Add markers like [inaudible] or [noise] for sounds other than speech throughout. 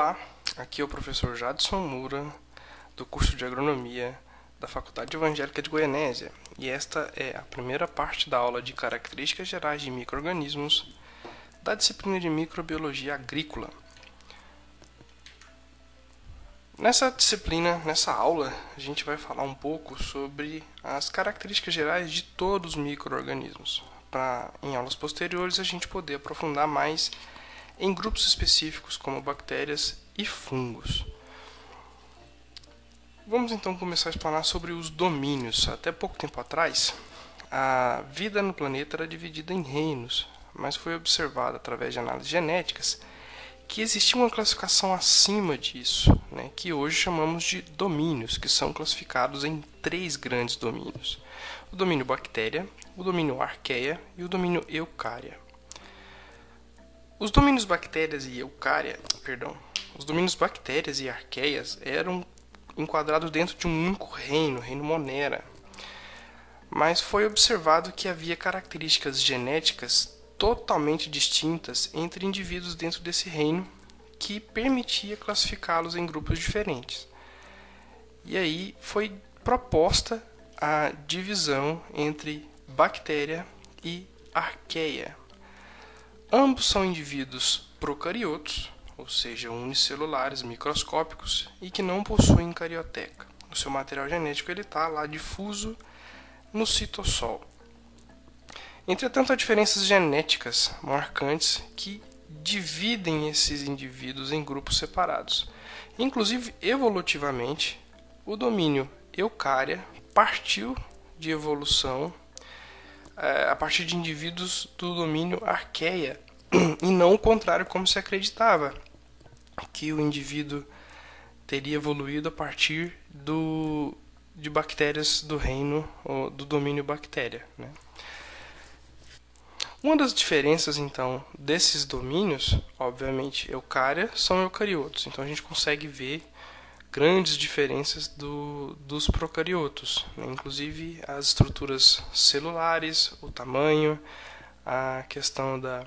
Olá, aqui é o professor Jadson Moura, do curso de Agronomia da Faculdade Evangélica de Goianésia, e esta é a primeira parte da aula de Características Gerais de Microorganismos da disciplina de Microbiologia Agrícola. Nessa disciplina, nessa aula, a gente vai falar um pouco sobre as características gerais de todos os microorganismos, para em aulas posteriores a gente poder aprofundar mais em grupos específicos como bactérias e fungos. Vamos então começar a explanar sobre os domínios. Até pouco tempo atrás, a vida no planeta era dividida em reinos, mas foi observado através de análises genéticas que existia uma classificação acima disso, né, que hoje chamamos de domínios, que são classificados em três grandes domínios: o domínio bactéria, o domínio arqueia e o domínio eucária. Os domínios bactérias e eucária, perdão, os domínios bactérias e arqueias eram enquadrados dentro de um único reino, reino Monera. Mas foi observado que havia características genéticas totalmente distintas entre indivíduos dentro desse reino que permitia classificá-los em grupos diferentes. E aí foi proposta a divisão entre bactéria e arqueia. Ambos são indivíduos procariotos, ou seja, unicelulares, microscópicos e que não possuem carioteca. O seu material genético ele está lá difuso no citossol. Entretanto, há diferenças genéticas marcantes que dividem esses indivíduos em grupos separados. Inclusive, evolutivamente, o domínio eucária partiu de evolução a partir de indivíduos do domínio arqueia [clears throat] e não o contrário como se acreditava que o indivíduo teria evoluído a partir do, de bactérias do reino ou do domínio bactéria. Né? Uma das diferenças então desses domínios, obviamente, eucária são eucariotos. Então a gente consegue ver grandes diferenças do, dos procariotos, né? inclusive as estruturas celulares, o tamanho, a questão da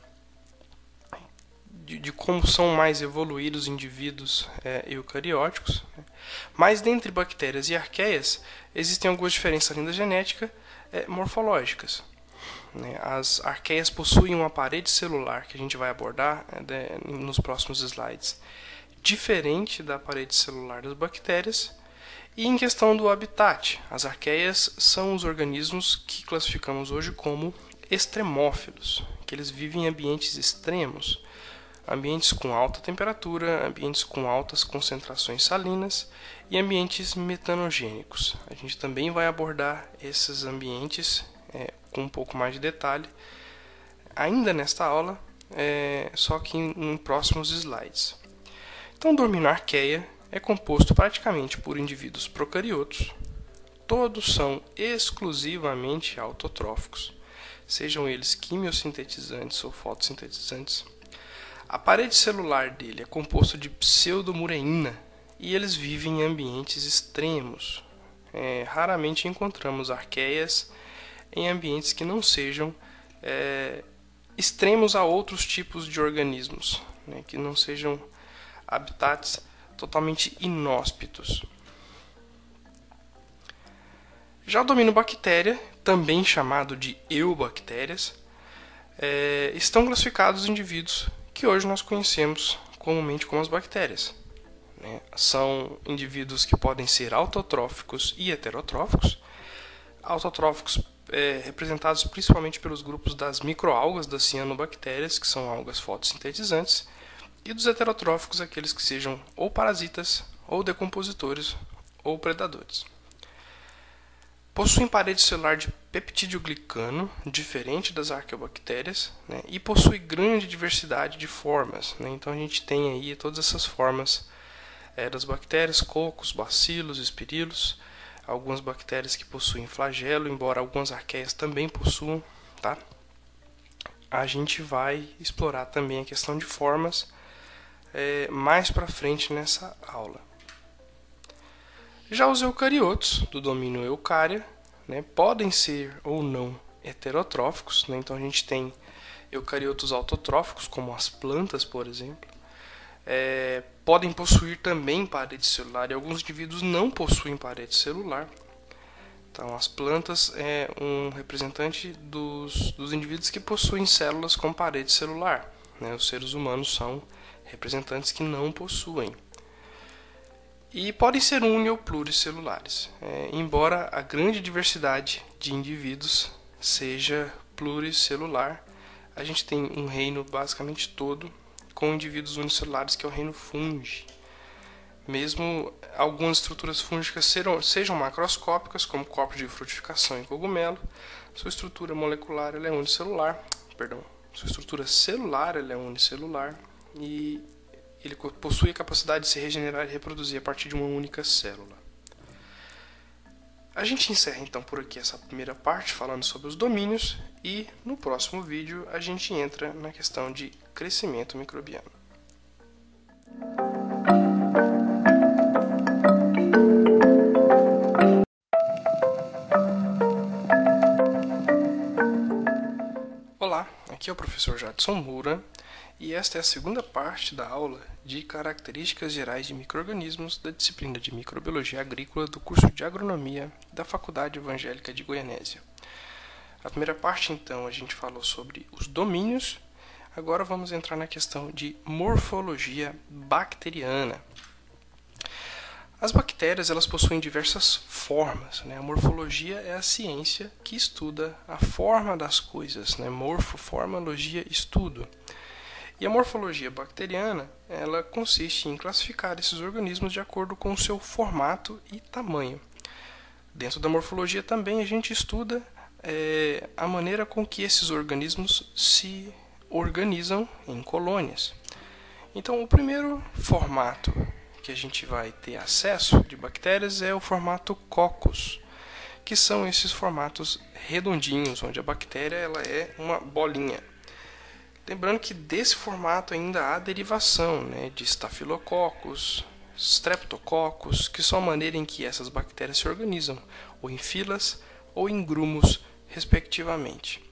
de, de como são mais evoluídos os indivíduos é, eucarióticos. Né? Mas dentre bactérias e arqueias existem algumas diferenças além da genética é, morfológicas. Né? As arqueias possuem uma parede celular que a gente vai abordar é, nos próximos slides diferente da parede celular das bactérias. E em questão do habitat, as arqueias são os organismos que classificamos hoje como extremófilos, que eles vivem em ambientes extremos, ambientes com alta temperatura, ambientes com altas concentrações salinas e ambientes metanogênicos. A gente também vai abordar esses ambientes é, com um pouco mais de detalhe ainda nesta aula, é, só que em, em próximos slides. Então, o domínio arqueia é composto praticamente por indivíduos procariotos. Todos são exclusivamente autotróficos, sejam eles quimiosintetizantes ou fotossintetizantes. A parede celular dele é composta de pseudomureína e eles vivem em ambientes extremos. É, raramente encontramos arqueias em ambientes que não sejam é, extremos a outros tipos de organismos, né, que não sejam habitats totalmente inóspitos. Já o domínio bactéria, também chamado de eubactérias, é, estão classificados os indivíduos que hoje nós conhecemos comumente como as bactérias. Né? São indivíduos que podem ser autotróficos e heterotróficos. Autotróficos é, representados principalmente pelos grupos das microalgas das cianobactérias, que são algas fotossintetizantes, e dos heterotróficos aqueles que sejam ou parasitas, ou decompositores, ou predadores. Possuem parede celular de peptidoglicano, diferente das arqueobactérias, né, e possui grande diversidade de formas. Né, então a gente tem aí todas essas formas é, das bactérias, cocos, bacilos, espirilos, algumas bactérias que possuem flagelo, embora algumas arqueias também possuam. Tá? A gente vai explorar também a questão de formas é, mais para frente nessa aula. Já os eucariotos, do domínio eucária, né, podem ser ou não heterotróficos, né, então a gente tem eucariotos autotróficos, como as plantas, por exemplo, é, podem possuir também parede celular e alguns indivíduos não possuem parede celular. Então, as plantas é um representante dos, dos indivíduos que possuem células com parede celular. Né? Os seres humanos são representantes que não possuem. E podem ser uni ou pluricelulares, é, embora a grande diversidade de indivíduos seja pluricelular, a gente tem um reino basicamente todo com indivíduos unicelulares, que é o reino fungi. Mesmo algumas estruturas fúngicas serão, sejam macroscópicas, como corpos de frutificação em cogumelo, sua estrutura molecular é unicelular, perdão, sua estrutura celular é unicelular e ele possui a capacidade de se regenerar e reproduzir a partir de uma única célula. A gente encerra então por aqui essa primeira parte falando sobre os domínios e no próximo vídeo a gente entra na questão de crescimento microbiano. Olá, aqui é o professor Jadson Moura e esta é a segunda parte da aula de Características Gerais de Microrganismos da disciplina de Microbiologia Agrícola do curso de Agronomia da Faculdade Evangélica de Goianésia. A primeira parte, então, a gente falou sobre os domínios. Agora vamos entrar na questão de morfologia bacteriana. As bactérias elas possuem diversas formas. Né? A morfologia é a ciência que estuda a forma das coisas. Né? Morfo, formologia, estudo. E a morfologia bacteriana, ela consiste em classificar esses organismos de acordo com o seu formato e tamanho. Dentro da morfologia também a gente estuda é, a maneira com que esses organismos se organizam em colônias. Então, o primeiro formato que a gente vai ter acesso de bactérias é o formato Coccus, que são esses formatos redondinhos, onde a bactéria ela é uma bolinha. Lembrando que desse formato ainda há derivação né, de Staphylococcus, Streptococcus, que são a maneira em que essas bactérias se organizam, ou em filas ou em grumos, respectivamente.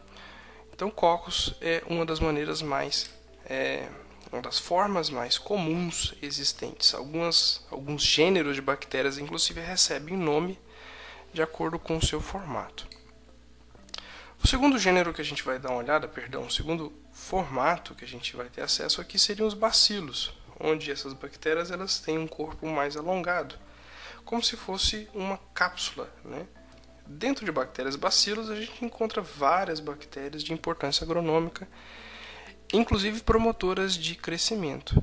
Então, Coccus é uma das maneiras mais, é, uma das formas mais comuns existentes. Algumas, alguns gêneros de bactérias, inclusive, recebem nome de acordo com o seu formato. O segundo gênero que a gente vai dar uma olhada, perdão, o segundo formato que a gente vai ter acesso aqui seriam os bacilos, onde essas bactérias elas têm um corpo mais alongado, como se fosse uma cápsula, né? Dentro de bactérias bacilos a gente encontra várias bactérias de importância agronômica, inclusive promotoras de crescimento.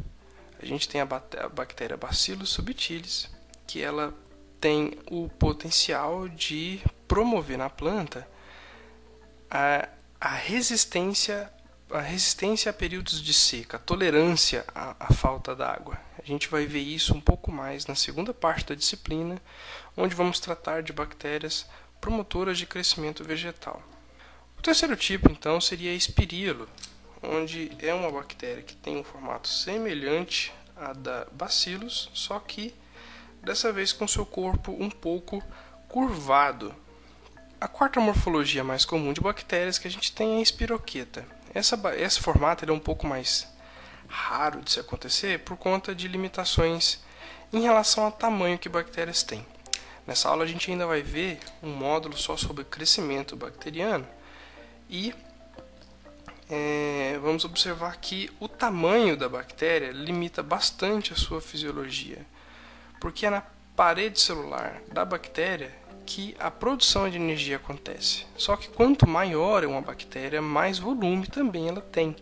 A gente tem a bactéria Bacillus subtilis, que ela tem o potencial de promover na planta a, a resistência a resistência a períodos de seca, a tolerância à, à falta d'água. A gente vai ver isso um pouco mais na segunda parte da disciplina, onde vamos tratar de bactérias promotoras de crescimento vegetal. O terceiro tipo, então, seria a espirilo, onde é uma bactéria que tem um formato semelhante à da Bacillus, só que dessa vez com seu corpo um pouco curvado, a quarta morfologia mais comum de bactérias que a gente tem é a espiroqueta. Essa, esse formato é um pouco mais raro de se acontecer por conta de limitações em relação ao tamanho que bactérias têm. Nessa aula a gente ainda vai ver um módulo só sobre crescimento bacteriano e é, vamos observar que o tamanho da bactéria limita bastante a sua fisiologia, porque é na parede celular da bactéria que a produção de energia acontece. Só que quanto maior é uma bactéria, mais volume também ela tem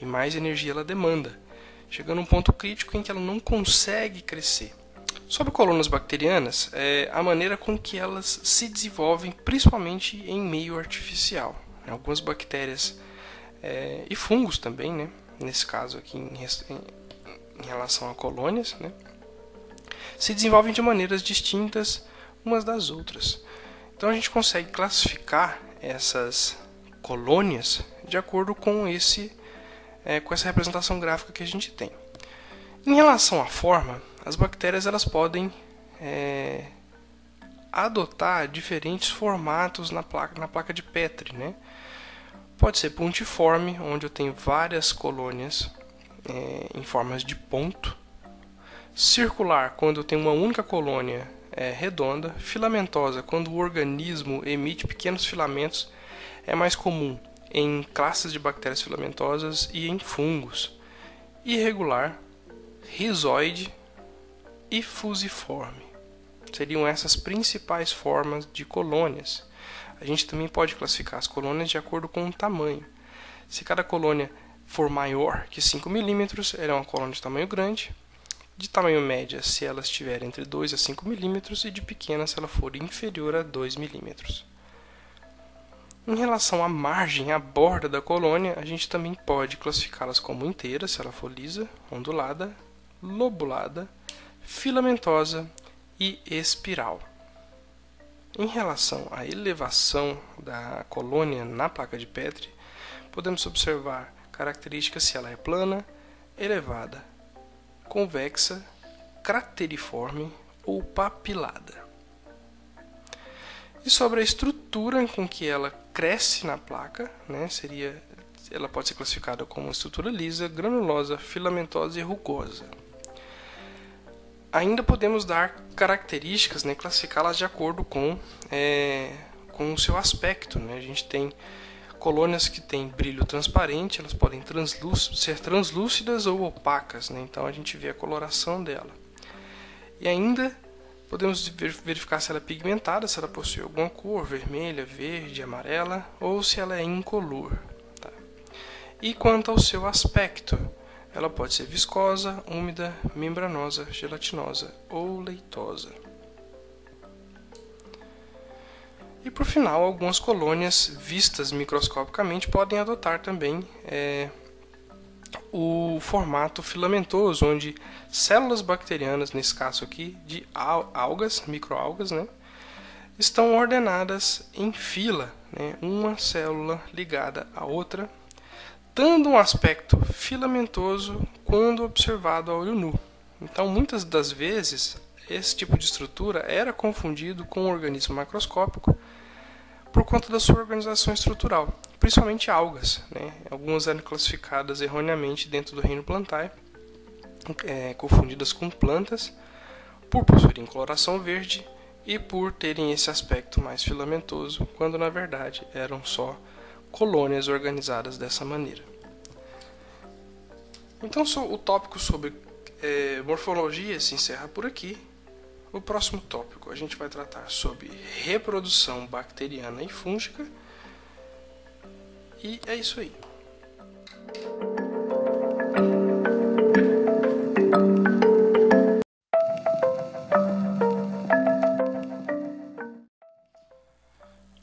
e mais energia ela demanda, chegando a um ponto crítico em que ela não consegue crescer. Sobre colônias bacterianas, é a maneira com que elas se desenvolvem, principalmente em meio artificial. Algumas bactérias é, e fungos também, né? nesse caso aqui em, em, em relação a colônias, né? se desenvolvem de maneiras distintas umas das outras. Então a gente consegue classificar essas colônias de acordo com esse é, com essa representação gráfica que a gente tem. Em relação à forma, as bactérias elas podem é, adotar diferentes formatos na placa, na placa de Petri, né? Pode ser pontiforme, onde eu tenho várias colônias é, em formas de ponto, circular quando tem uma única colônia é, redonda, filamentosa quando o organismo emite pequenos filamentos, é mais comum em classes de bactérias filamentosas e em fungos, irregular, rizoide e fusiforme. Seriam essas principais formas de colônias. A gente também pode classificar as colônias de acordo com o tamanho. Se cada colônia for maior que 5 milímetros, ela é uma colônia de tamanho grande. De tamanho média, se ela estiver entre 2 a 5 milímetros, e de pequena, se ela for inferior a 2 milímetros. Em relação à margem, à borda da colônia, a gente também pode classificá-las como inteiras, se ela for lisa, ondulada, lobulada, filamentosa e espiral. Em relação à elevação da colônia na placa de Petri, podemos observar características se ela é plana, elevada, convexa, crateriforme ou papilada. E sobre a estrutura com que ela cresce na placa, né, seria, ela pode ser classificada como estrutura lisa, granulosa, filamentosa e rugosa. Ainda podemos dar características, né, classificá-las de acordo com, é, com o seu aspecto. Né? A gente tem colônias que têm brilho transparente, elas podem ser translúcidas ou opacas, né? então a gente vê a coloração dela. E ainda podemos verificar se ela é pigmentada, se ela possui alguma cor, vermelha, verde, amarela, ou se ela é incolor. Tá? E quanto ao seu aspecto, ela pode ser viscosa, úmida, membranosa, gelatinosa ou leitosa. E por final, algumas colônias vistas microscopicamente podem adotar também é, o formato filamentoso, onde células bacterianas, nesse caso aqui, de algas, microalgas, né, estão ordenadas em fila, né, uma célula ligada à outra, dando um aspecto filamentoso quando observado a olho nu. Então, muitas das vezes, esse tipo de estrutura era confundido com um organismo macroscópico por conta da sua organização estrutural, principalmente algas. Né? Algumas eram classificadas erroneamente dentro do reino plantae, é, confundidas com plantas, por possuírem coloração verde e por terem esse aspecto mais filamentoso, quando na verdade eram só colônias organizadas dessa maneira. Então o tópico sobre é, morfologia se encerra por aqui. No próximo tópico, a gente vai tratar sobre reprodução bacteriana e fúngica. E é isso aí.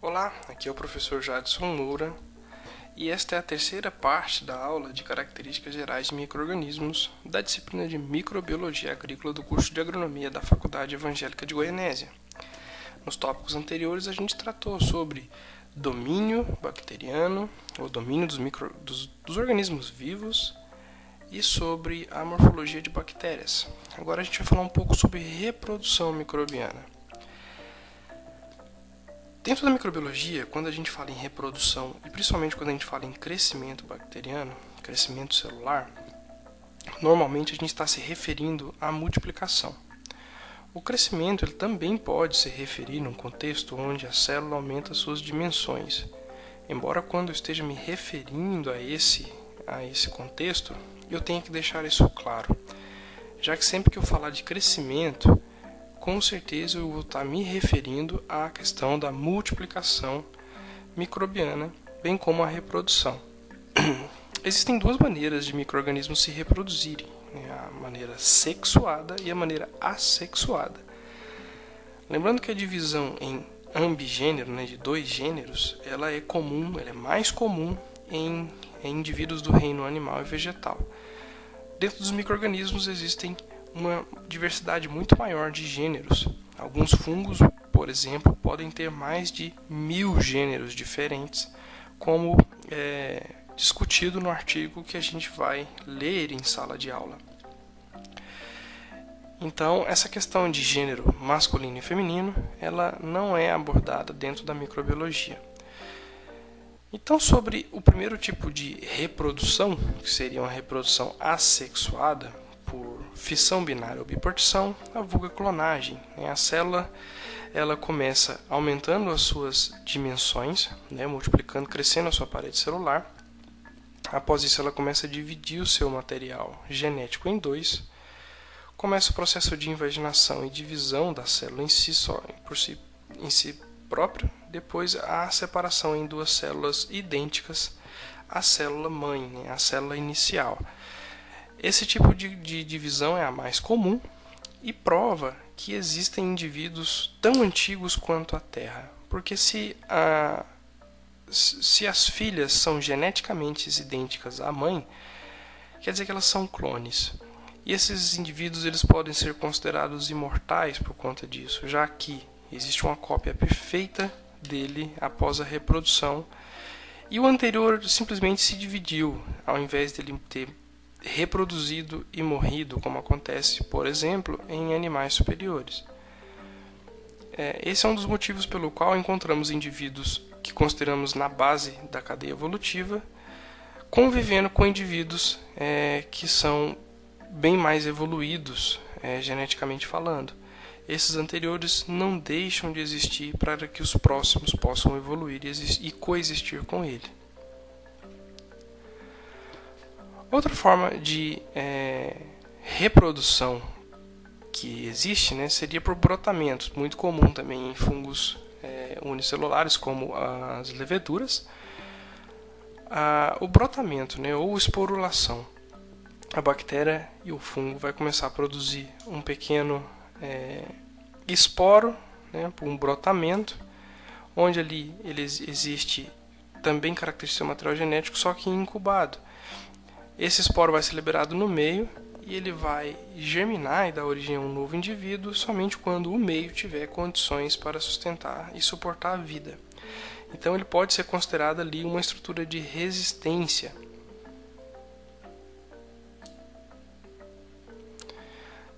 Olá, aqui é o professor Jadson Moura e esta é a terceira parte da aula de características gerais de microrganismos da disciplina de Microbiologia Agrícola do curso de Agronomia da Faculdade Evangélica de Goianésia. Nos tópicos anteriores a gente tratou sobre domínio bacteriano, ou domínio dos, micro, dos, dos organismos vivos, e sobre a morfologia de bactérias. Agora a gente vai falar um pouco sobre reprodução microbiana. Dentro da microbiologia, quando a gente fala em reprodução e principalmente quando a gente fala em crescimento bacteriano, crescimento celular, normalmente a gente está se referindo à multiplicação. O crescimento ele também pode se referir num contexto onde a célula aumenta suas dimensões. Embora quando eu esteja me referindo a esse, a esse contexto, eu tenha que deixar isso claro, já que sempre que eu falar de crescimento, com certeza eu vou estar me referindo à questão da multiplicação microbiana, bem como a reprodução. [clears throat] Existem duas maneiras de microorganismos se reproduzirem: né? a maneira sexuada e a maneira assexuada. Lembrando que a divisão em ambigênero, né, de dois gêneros, ela é comum, ela é mais comum em, em indivíduos do reino animal e vegetal. Dentro dos microorganismos existem uma diversidade muito maior de gêneros. Alguns fungos, por exemplo, podem ter mais de mil gêneros diferentes, como é, discutido no artigo que a gente vai ler em sala de aula. Então, essa questão de gênero masculino e feminino, ela não é abordada dentro da microbiologia. Então, sobre o primeiro tipo de reprodução, que seria uma reprodução assexuada por fissão binária ou bipartição, a vulga clonagem. Né? A célula ela começa aumentando as suas dimensões, né? multiplicando, crescendo a sua parede celular. Após isso, ela começa a dividir o seu material genético em dois. Começa o processo de invaginação e divisão da célula em si, só, por si, em si próprio, depois a separação em duas células idênticas à célula mãe, né, a célula inicial. Esse tipo de, de divisão é a mais comum e prova que existem indivíduos tão antigos quanto a Terra. Porque se, a, se as filhas são geneticamente idênticas à mãe, quer dizer que elas são clones. E esses indivíduos eles podem ser considerados imortais por conta disso, já que Existe uma cópia perfeita dele após a reprodução e o anterior simplesmente se dividiu, ao invés dele ter reproduzido e morrido, como acontece, por exemplo, em animais superiores. É, esse é um dos motivos pelo qual encontramos indivíduos que consideramos na base da cadeia evolutiva convivendo com indivíduos é, que são bem mais evoluídos é, geneticamente falando esses anteriores não deixam de existir para que os próximos possam evoluir e coexistir com ele. Outra forma de é, reprodução que existe né, seria por brotamento, muito comum também em fungos é, unicelulares, como as leveduras. O brotamento, né, ou esporulação. A bactéria e o fungo vai começar a produzir um pequeno é, esporo, né, um brotamento, onde ali ele existe também característica do material genético, só que incubado. Esse esporo vai ser liberado no meio e ele vai germinar e dar origem a um novo indivíduo somente quando o meio tiver condições para sustentar e suportar a vida. Então ele pode ser considerado ali uma estrutura de resistência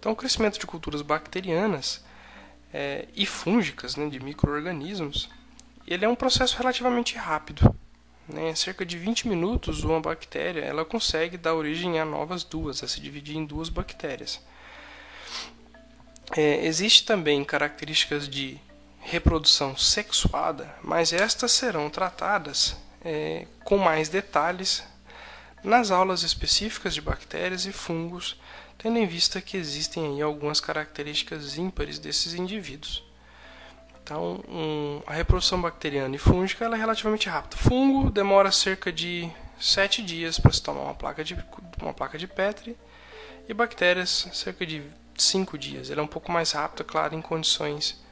Então, o crescimento de culturas bacterianas é, e fúngicas, né, de micro-organismos, ele é um processo relativamente rápido. Né? Cerca de 20 minutos, uma bactéria ela consegue dar origem a novas duas, a se dividir em duas bactérias. É, Existem também características de reprodução sexuada, mas estas serão tratadas é, com mais detalhes nas aulas específicas de bactérias e fungos tendo em vista que existem aí algumas características ímpares desses indivíduos. Então, um, a reprodução bacteriana e fúngica é relativamente rápida. Fungo demora cerca de 7 dias para se tomar uma placa de, uma placa de Petri e bactérias cerca de 5 dias. Ele é um pouco mais rápido, claro, em condições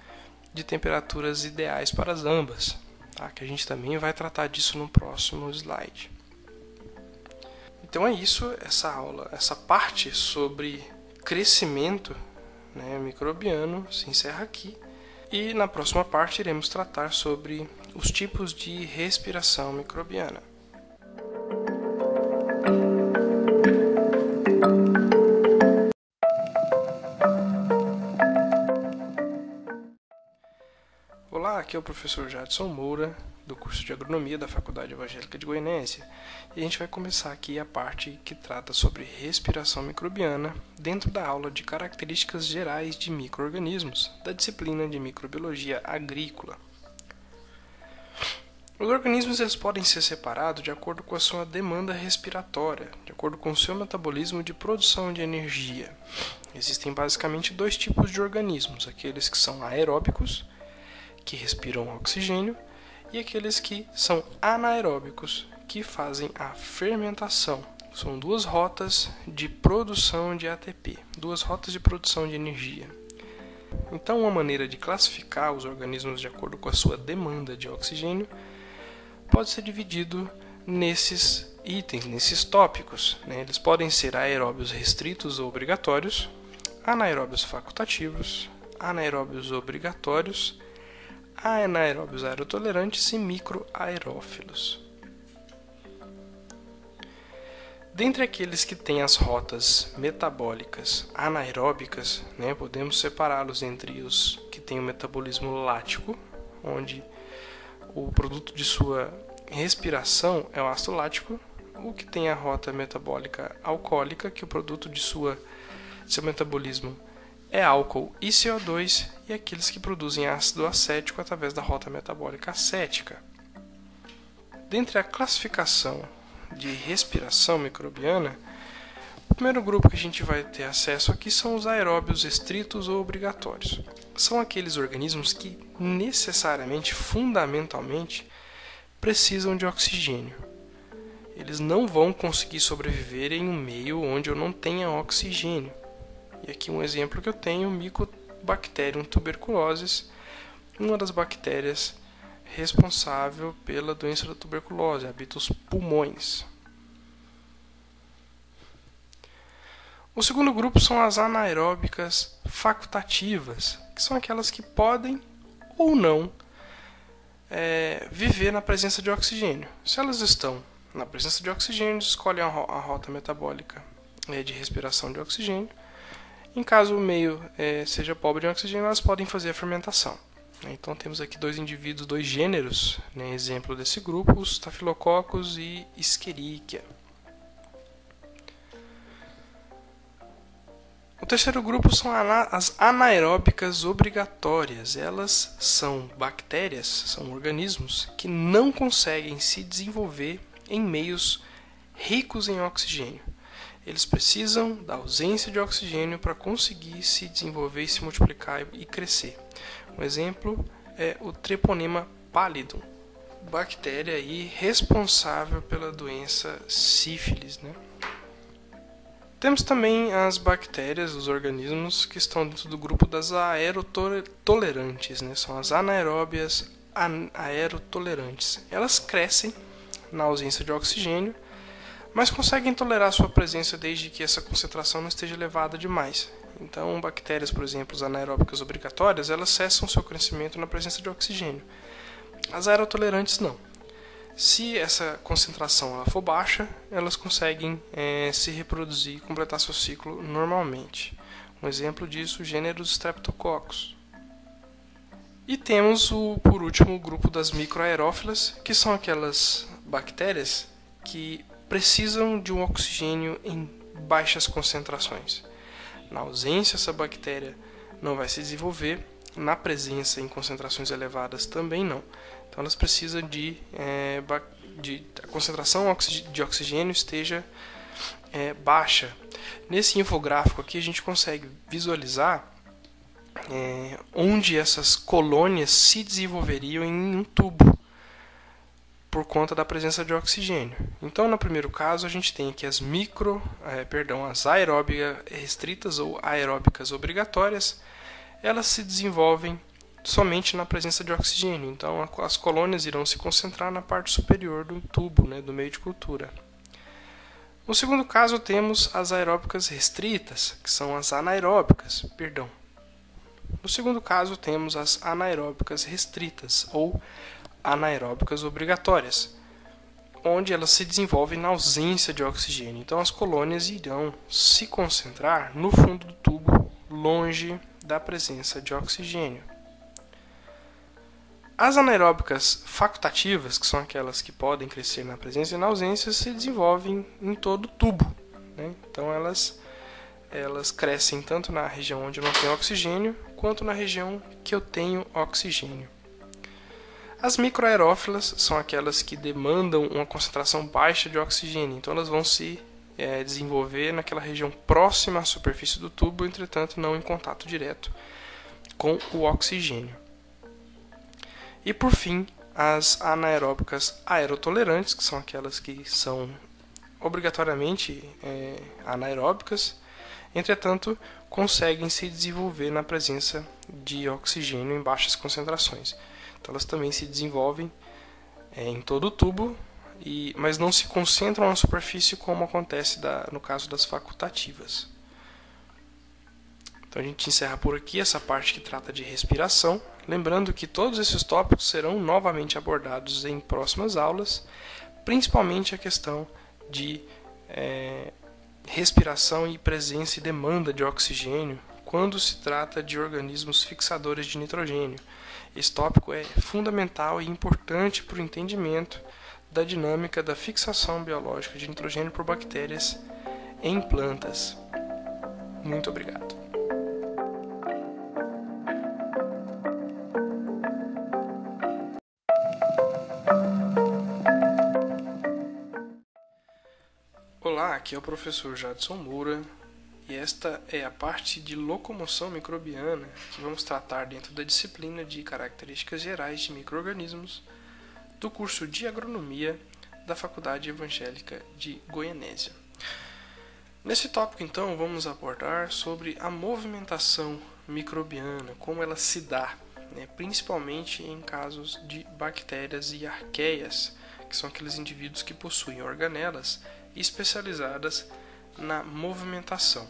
de temperaturas ideais para as ambas, tá? que a gente também vai tratar disso no próximo slide. Então é isso, essa aula, essa parte sobre crescimento né, microbiano se encerra aqui. E na próxima parte iremos tratar sobre os tipos de respiração microbiana. Aqui é o professor Jadson Moura do curso de agronomia da Faculdade Evangélica de Goiânia. E a gente vai começar aqui a parte que trata sobre respiração microbiana dentro da aula de características gerais de microorganismos, da disciplina de microbiologia agrícola. Os organismos eles podem ser separados de acordo com a sua demanda respiratória, de acordo com o seu metabolismo de produção de energia. Existem basicamente dois tipos de organismos: aqueles que são aeróbicos, que respiram oxigênio, e aqueles que são anaeróbicos, que fazem a fermentação. São duas rotas de produção de ATP, duas rotas de produção de energia. Então, uma maneira de classificar os organismos de acordo com a sua demanda de oxigênio pode ser dividido nesses itens, nesses tópicos. Né? Eles podem ser aeróbios restritos ou obrigatórios, anaeróbios facultativos, anaeróbios obrigatórios anaeróbios aerotolerantes e microaerófilos. Dentre aqueles que têm as rotas metabólicas anaeróbicas, né, podemos separá-los entre os que têm o metabolismo lático, onde o produto de sua respiração é o ácido lático, o que tem a rota metabólica alcoólica, que o produto de sua seu metabolismo é álcool e CO2, e aqueles que produzem ácido acético através da rota metabólica acética. Dentre a classificação de respiração microbiana, o primeiro grupo que a gente vai ter acesso aqui são os aeróbios estritos ou obrigatórios. São aqueles organismos que necessariamente, fundamentalmente, precisam de oxigênio. Eles não vão conseguir sobreviver em um meio onde eu não tenha oxigênio. E aqui um exemplo que eu tenho, Mycobacterium tuberculosis, uma das bactérias responsável pela doença da tuberculose, habita os pulmões. O segundo grupo são as anaeróbicas facultativas, que são aquelas que podem ou não é, viver na presença de oxigênio. Se elas estão na presença de oxigênio, escolhem a, rota metabólica é, de respiração de oxigênio. Em caso o meio é, seja pobre em oxigênio, elas podem fazer a fermentação. Né? Então temos aqui dois indivíduos, dois gêneros, né, exemplo desse grupo, os Staphylococcus e Escherichia. O terceiro grupo são as anaeróbicas obrigatórias. Elas são bactérias, são organismos que não conseguem se desenvolver em meios ricos em oxigênio. Eles precisam da ausência de oxigênio para conseguir se desenvolver, se multiplicar e crescer. Um exemplo é o Treponema pallidum, bactéria aí responsável pela doença sífilis. Né? Temos também as bactérias, os organismos que estão dentro do grupo das aerotolerantes, né? são as anaeróbias aerotolerantes. Elas crescem na ausência de oxigênio, mas conseguem tolerar sua presença desde que essa concentração não esteja elevada demais. Então, bactérias, por exemplo, as anaeróbicas obrigatórias, elas cessam seu crescimento na presença de oxigênio. As aerotolerantes não. Se essa concentração ela for baixa, elas conseguem é, se reproduzir e completar seu ciclo normalmente. Um exemplo disso, gêneros Streptococcus. E temos, o, por último, o grupo das microaerófilas, que são aquelas bactérias que precisam de um oxigênio em baixas concentrações. Na ausência, essa bactéria não vai se desenvolver, na presença em concentrações elevadas também não. Então elas precisam de, é, de a concentração de oxigênio esteja é, baixa. Nesse infográfico aqui a gente consegue visualizar é, onde essas colônias se desenvolveriam em um tubo por conta da presença de oxigênio. Então, no primeiro caso, a gente tem aqui as micro, é, perdão, as aeróbicas restritas ou aeróbicas obrigatórias, elas se desenvolvem somente na presença de oxigênio. Então, as colônias irão se concentrar na parte superior do tubo, né, do meio de cultura. No segundo caso, temos as aeróbicas restritas, que são as anaeróbicas, perdão. No segundo caso, temos as anaeróbicas restritas ou anaeróbicas obrigatórias, onde elas se desenvolvem na ausência de oxigênio. Então as colônias irão se concentrar no fundo do tubo, longe da presença de oxigênio. As anaeróbicas facultativas, que são aquelas que podem crescer na presença e na ausência, se desenvolvem em todo o tubo. Né? Então elas, elas crescem tanto na região onde eu não tenho oxigênio, quanto na região que eu tenho oxigênio. As microaerófilas são aquelas que demandam uma concentração baixa de oxigênio, então elas vão se é, desenvolver naquela região próxima à superfície do tubo, entretanto não em contato direto com o oxigênio. E por fim, as anaeróbicas aerotolerantes, que são aquelas que são obrigatoriamente é, anaeróbicas, entretanto conseguem se desenvolver na presença de oxigênio em baixas concentrações. Então elas também se desenvolvem é, em todo o tubo, e, mas não se concentram na superfície como acontece da, no caso das facultativas. Então a gente encerra por aqui essa parte que trata de respiração, lembrando que todos esses tópicos serão novamente abordados em próximas aulas, principalmente a questão de é, respiração e presença e demanda de oxigênio quando se trata de organismos fixadores de nitrogênio. Esse tópico é fundamental e importante para o entendimento da dinâmica da fixação biológica de nitrogênio por bactérias em plantas. Muito obrigado. Olá, aqui é o professor Jadson Moura e esta é a parte de locomoção microbiana que vamos tratar dentro da disciplina de características gerais de microorganismos do curso de agronomia da Faculdade Evangélica de Goianésia. Nesse tópico, então, vamos abordar sobre a movimentação microbiana, como ela se dá, né, principalmente em casos de bactérias e arqueias, que são aqueles indivíduos que possuem organelas especializadas na movimentação.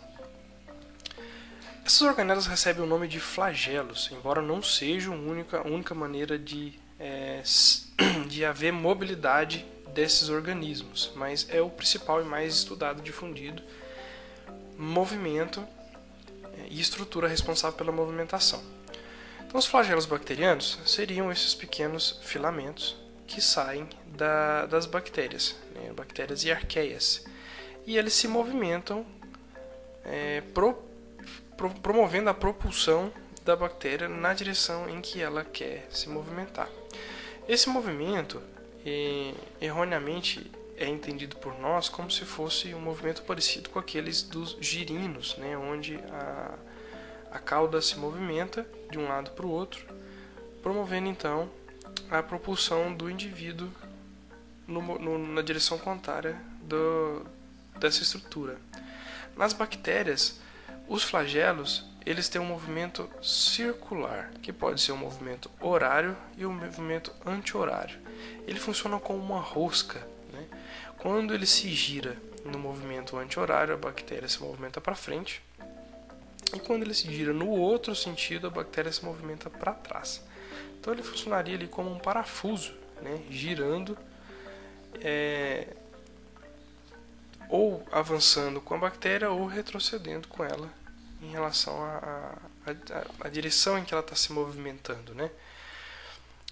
Essas organelas recebem o nome de flagelos, embora não seja a única, única maneira de, é, [clears throat] de haver mobilidade desses organismos, mas é o principal e mais estudado, difundido movimento é, e estrutura responsável pela movimentação. Então, os flagelos bacterianos seriam esses pequenos filamentos que saem da, das bactérias, né, bactérias e arqueias, e eles se movimentam é, pro, pro, promovendo a propulsão da bactéria na direção em que ela quer se movimentar. Esse movimento, erroneamente, é entendido por nós como se fosse um movimento parecido com aqueles dos girinos, né, onde a, a cauda se movimenta de um lado para o outro, promovendo então a propulsão do indivíduo no, no, na direção contrária do, dessa estrutura. Nas bactérias, os flagelos eles têm um movimento circular, que pode ser um movimento horário e um movimento anti-horário. Ele funciona como uma rosca. Né? Quando ele se gira no movimento anti-horário, a bactéria se movimenta para frente. E quando ele se gira no outro sentido, a bactéria se movimenta para trás. Então ele funcionaria ali como um parafuso, né? girando é, ou avançando com a bactéria ou retrocedendo com ela em relação à direção em que ela está se movimentando. Né?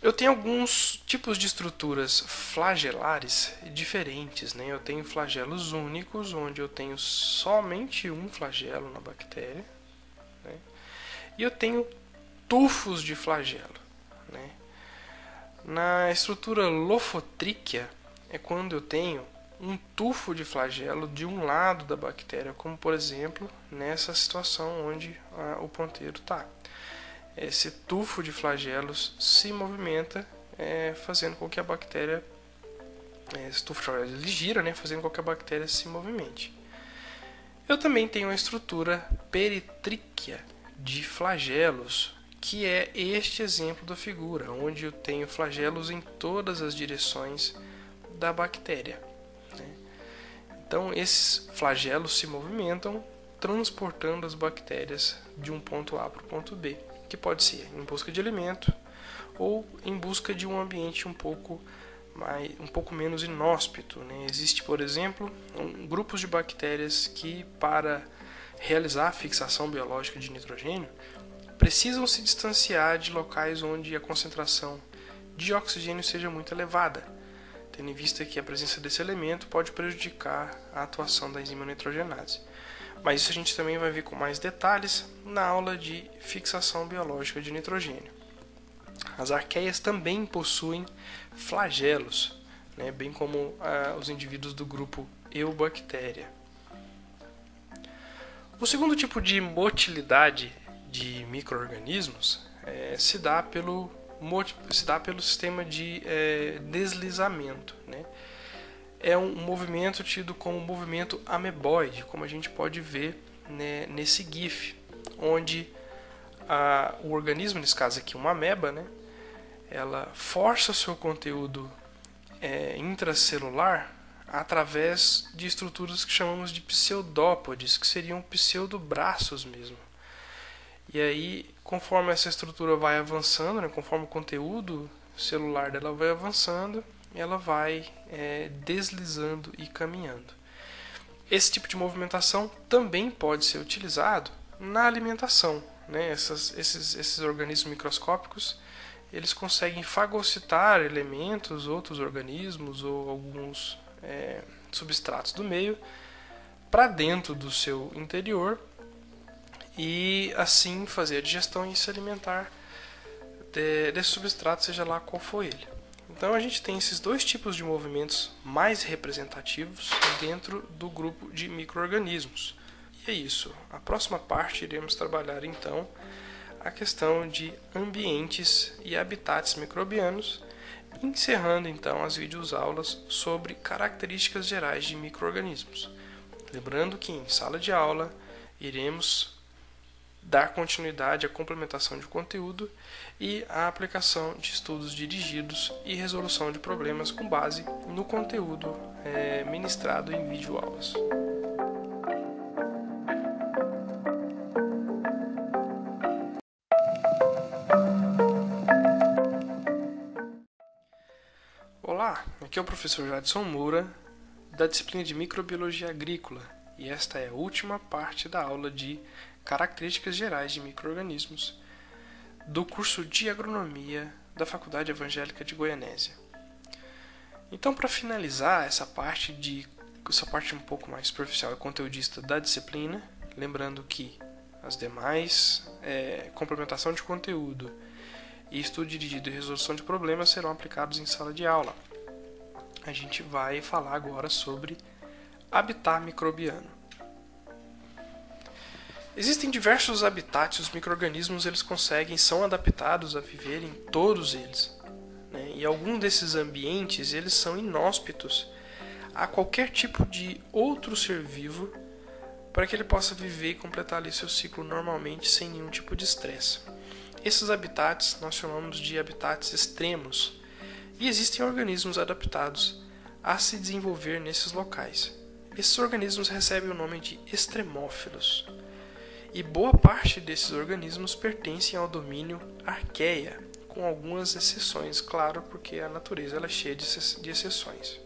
Eu tenho alguns tipos de estruturas flagelares diferentes. Né? Eu tenho flagelos únicos, onde eu tenho somente um flagelo na bactéria. Né? E eu tenho tufos de flagelo. Né? Na estrutura lofotríquea é quando eu tenho um tufo de flagelo de um lado da bactéria, como por exemplo nessa situação onde o ponteiro está. Esse tufo de flagelos se movimenta, é, fazendo com que a bactéria, é, esse tufo de flagelos ele gira, né, fazendo com que a bactéria se movimente. Eu também tenho a estrutura peritríquea de flagelos, que é este exemplo da figura, onde eu tenho flagelos em todas as direções da bactéria. Então, esses flagelos se movimentam transportando as bactérias de um ponto A para o ponto B, que pode ser em busca de alimento ou em busca de um ambiente um pouco mais, um pouco menos inóspito. Né? Existe, por exemplo, um, grupos de bactérias que, para realizar a fixação biológica de nitrogênio, precisam se distanciar de locais onde a concentração de oxigênio seja muito elevada tendo em vista que a presença desse elemento pode prejudicar a atuação da enzima nitrogenase. Mas isso a gente também vai ver com mais detalhes na aula de fixação biológica de nitrogênio. As arqueias também possuem flagelos, né, bem como ah, os indivíduos do grupo Eubactéria. O segundo tipo de motilidade de microorganismos é, se dá pelo se dá pelo sistema de é, deslizamento. Né? É um movimento tido como movimento ameboide, como a gente pode ver né, nesse GIF, onde a, o organismo, nesse caso aqui uma ameba, né, ela força seu conteúdo é, intracelular através de estruturas que chamamos de pseudópodes, que seriam pseudobraços mesmo. E aí, conforme essa estrutura vai avançando, né, conforme o conteúdo celular dela vai avançando, ela vai é, deslizando e caminhando. Esse tipo de movimentação também pode ser utilizado na alimentação. Né? Essas, esses, esses organismos microscópicos eles conseguem fagocitar elementos, outros organismos ou alguns é, substratos do meio para dentro do seu interior e assim fazer a digestão e se alimentar de, desse substrato, seja lá qual for ele. Então a gente tem esses dois tipos de movimentos mais representativos dentro do grupo de microorganismos. E é isso. A próxima parte iremos trabalhar então a questão de ambientes e habitats microbianos, encerrando então as videoaulas sobre características gerais de microorganismos. Lembrando que em sala de aula iremos dar continuidade à complementação de conteúdo e à aplicação de estudos dirigidos e resolução de problemas com base no conteúdo é, ministrado em videoaulas. Olá, aqui é o professor Jadson Moura, da disciplina de Microbiologia Agrícola, e esta é a última parte da aula de Características Gerais de Microorganismos do curso de Agronomia da Faculdade Evangélica de Goianésia. Então, para finalizar essa parte de essa parte um pouco mais superficial e conteudista da disciplina, lembrando que as demais é, complementação de conteúdo e estudo dirigido e resolução de problemas serão aplicados em sala de aula. A gente vai falar agora sobre habitat microbiano. Existem diversos habitats, os microrganismos eles conseguem, são adaptados a viver em todos eles. Né? E alguns desses ambientes eles são inóspitos a qualquer tipo de outro ser vivo para que ele possa viver e completar ali seu ciclo normalmente sem nenhum tipo de estresse. Esses habitats nós chamamos de habitats extremos e existem organismos adaptados a se desenvolver nesses locais. Esses organismos recebem o nome de extremófilos e boa parte desses organismos pertencem ao domínio Arqueia, com algumas exceções, claro, porque a natureza ela é cheia de exceções.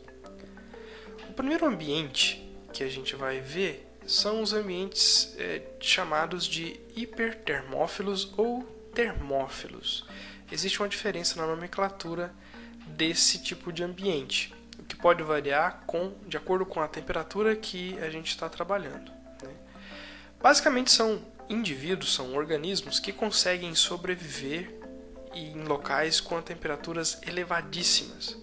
O primeiro ambiente que a gente vai ver são os ambientes é, chamados de hipertermófilos ou termófilos. Existe uma diferença na nomenclatura desse tipo de ambiente, o que pode variar com, de acordo com a temperatura que a gente está trabalhando. Basicamente são indivíduos, são organismos que conseguem sobreviver em locais com temperaturas elevadíssimas,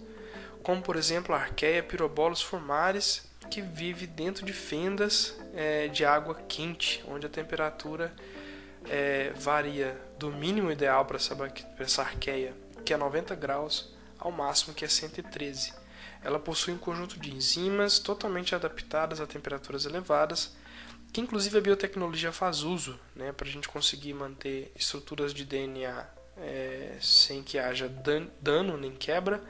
como por exemplo a Archaea pyrobolus formaris, que vive dentro de fendas é, de água quente, onde a temperatura é, varia do mínimo ideal para essa, essa arqueia, que é 90 graus, ao máximo que é 113. Ela possui um conjunto de enzimas totalmente adaptadas a temperaturas elevadas que inclusive a biotecnologia faz uso né, para a gente conseguir manter estruturas de DNA é, sem que haja dano nem quebra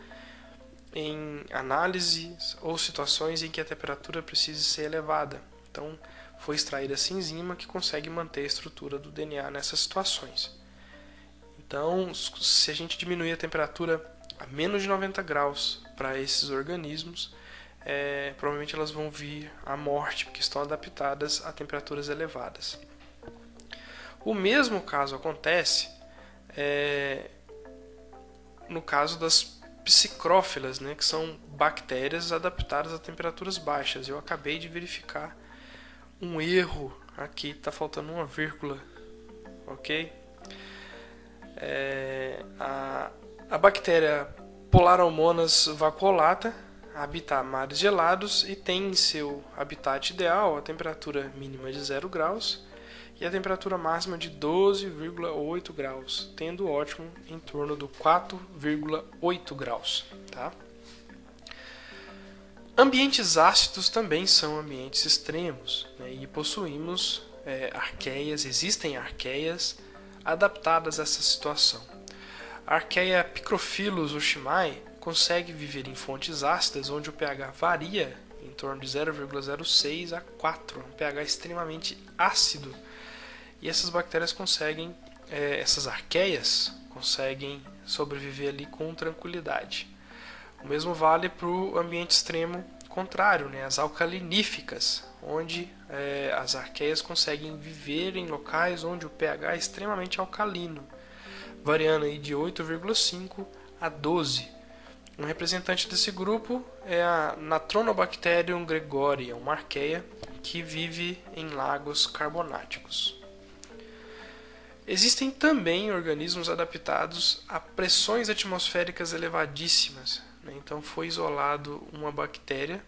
em análises ou situações em que a temperatura precise ser elevada. Então, foi extraída essa enzima que consegue manter a estrutura do DNA nessas situações. Então, se a gente diminuir a temperatura a menos de 90 graus para esses organismos, é, provavelmente elas vão vir à morte, porque estão adaptadas a temperaturas elevadas. O mesmo caso acontece é, no caso das psicrófilas, né, que são bactérias adaptadas a temperaturas baixas. Eu acabei de verificar um erro aqui, está faltando uma vírgula, ok? É, a, a bactéria Polarhomonas vacuolata habita mares gelados e tem em seu habitat ideal a temperatura mínima de 0 graus e a temperatura máxima de 12,8 graus, tendo ótimo em torno do 4,8 graus. Tá? Ambientes ácidos também são ambientes extremos né? e possuímos é, arqueias, existem arqueias adaptadas a essa situação. A arqueia Picrophilus ushimai consegue viver em fontes ácidas onde o pH varia em torno de 0,06 a 4, um pH extremamente ácido. E essas bactérias conseguem, é, essas arqueias conseguem sobreviver ali com tranquilidade. O mesmo vale para o ambiente extremo contrário, né, as alcaliníficas, onde é, as arqueias conseguem viver em locais onde o pH é extremamente alcalino. variando aí de 8,5 a 12. Um representante desse grupo é a Natronobacterium gregoria, uma arqueia que vive em lagos carbonáticos. Existem também organismos adaptados a pressões atmosféricas elevadíssimas. Né? Então foi isolado uma bactéria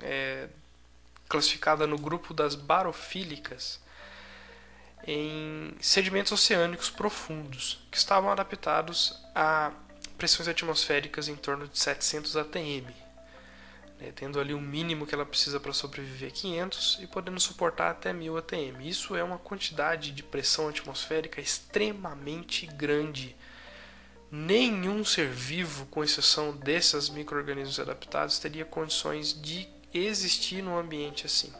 é, classificada no grupo das barofílicas em sedimentos oceânicos profundos que estavam adaptados a pressões atmosféricas em torno de 700 atm, né, tendo ali o mínimo que ela precisa para sobreviver 500 e podendo suportar até 1000 atm. Isso é uma quantidade de pressão atmosférica extremamente grande. Nenhum ser vivo, com exceção desses micro-organismos adaptados, teria condições de existir num ambiente assim.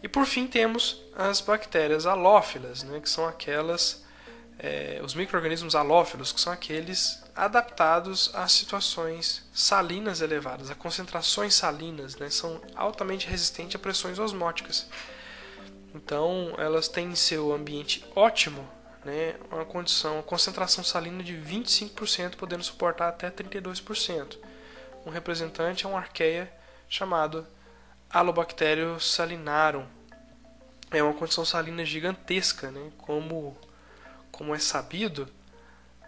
E por fim temos as bactérias halófilas, né, que são aquelas, é, os micro-organismos halófilos, que são aqueles adaptados a situações salinas elevadas, a concentrações salinas, né, são altamente resistentes a pressões osmóticas. Então elas têm em seu ambiente ótimo né, uma condição, uma concentração salina de 25%, podendo suportar até 32% um representante é uma arqueia chamado Alobacterium salinarum. É uma condição salina gigantesca, né? como, como é sabido,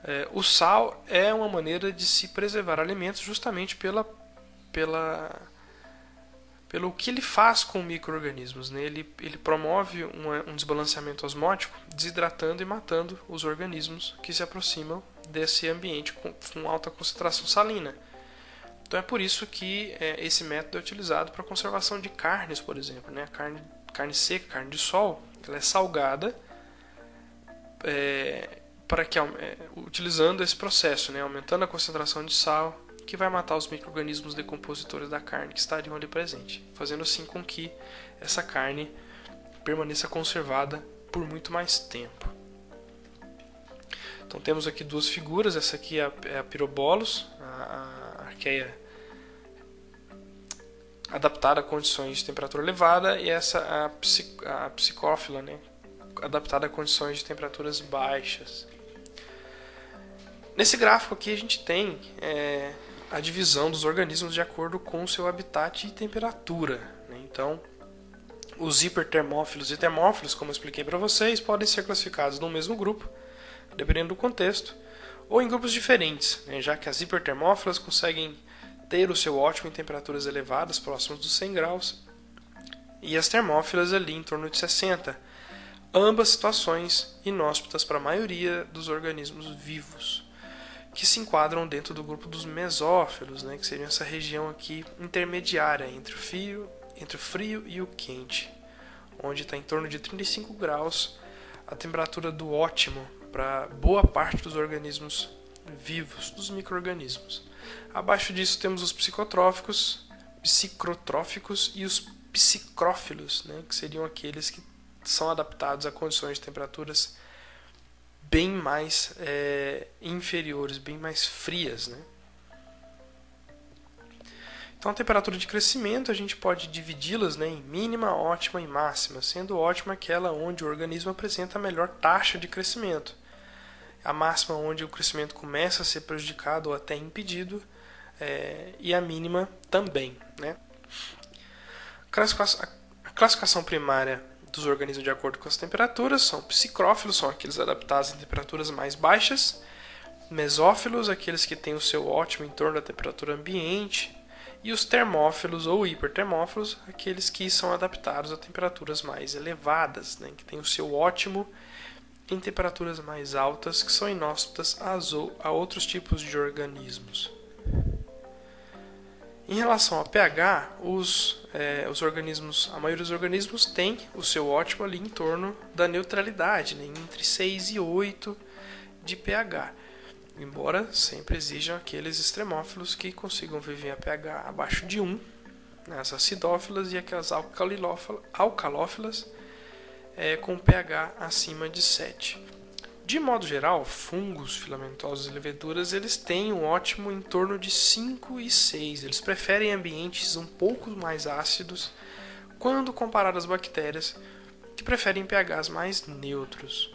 é, o sal é uma maneira de se preservar alimentos justamente pela, pela, pelo que ele faz com micro-organismos. Né? Ele, ele promove uma, um desbalanceamento osmótico, desidratando e matando os organismos que se aproximam desse ambiente com, com alta concentração salina. Então é por isso que é, esse método é utilizado para conservação de carnes, por exemplo. Né? A carne, carne seca, carne de sol, ela é salgada é, para que, é, utilizando esse processo, né? aumentando a concentração de sal, que vai matar os micro-organismos decompositores da carne que estariam ali presentes, fazendo assim com que essa carne permaneça conservada por muito mais tempo. Então temos aqui duas figuras, essa aqui é a, é a Pyrobolus, a, a arqueia adaptada a condições de temperatura elevada e essa a, psic, a psicófila, né, adaptada a condições de temperaturas baixas. Nesse gráfico aqui a gente tem é, a divisão dos organismos de acordo com o seu habitat e temperatura. Né? Então, os hipertermófilos e termófilos, como eu expliquei para vocês, podem ser classificados no mesmo grupo, dependendo do contexto ou em grupos diferentes, né, já que as hipertermófilas conseguem ter o seu ótimo em temperaturas elevadas, próximas dos 100 graus, e as termófilas ali em torno de 60. Ambas situações inóspitas para a maioria dos organismos vivos, que se enquadram dentro do grupo dos mesófilos, né, que seriam essa região aqui intermediária entre o frio, entre o frio e o quente, onde está em torno de 35 graus a temperatura do ótimo para boa parte dos organismos vivos, dos micro-organismos. Abaixo disso temos os psicotróficos, psicrotróficos e os psicrófilos, né, que seriam aqueles que são adaptados a condições de temperaturas bem mais é, inferiores, bem mais frias. Né? Então, a temperatura de crescimento a gente pode dividi-las né, em mínima, ótima e máxima, sendo ótima aquela onde o organismo apresenta a melhor taxa de crescimento a máxima onde o crescimento começa a ser prejudicado ou até impedido, é, e a mínima também. Né? A classificação primária dos organismos de acordo com as temperaturas são psicrófilos, são aqueles adaptados em temperaturas mais baixas, mesófilos, aqueles que têm o seu ótimo em torno da temperatura ambiente, e os termófilos ou hipertermófilos, aqueles que são adaptados a temperaturas mais elevadas, né, que têm o seu ótimo em temperaturas mais altas que são inóspitas a outros tipos de organismos. Em relação ao pH, os, é, os organismos, a maioria dos organismos tem o seu ótimo ali em torno da neutralidade, né, entre 6 e 8 de pH. Embora sempre exijam aqueles extremófilos que consigam viver a pH abaixo de 1, né, as acidófilas e aquelas alcalófilas é, com pH acima de 7. De modo geral, fungos, filamentosos e leveduras eles têm um ótimo em torno de 5 e 6. Eles preferem ambientes um pouco mais ácidos quando comparado às bactérias que preferem pHs mais neutros.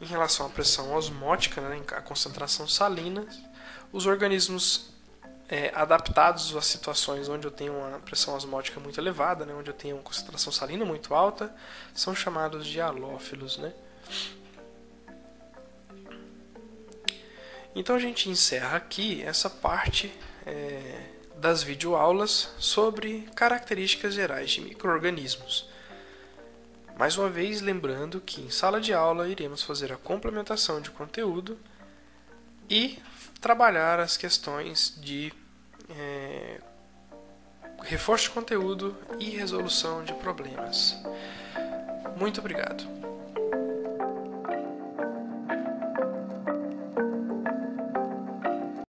em relação à pressão osmótica, né, a concentração salina, os organismos é, adaptados a situações onde eu tenho uma pressão osmótica muito elevada, né, onde eu tenho uma concentração salina muito alta, são chamados de halófilos. Né? Então a gente encerra aqui essa parte é, das videoaulas sobre características gerais de microorganismos. Mais uma vez, lembrando que em sala de aula iremos fazer a complementação de conteúdo e trabalhar as questões de é, reforço de conteúdo e resolução de problemas. Muito obrigado.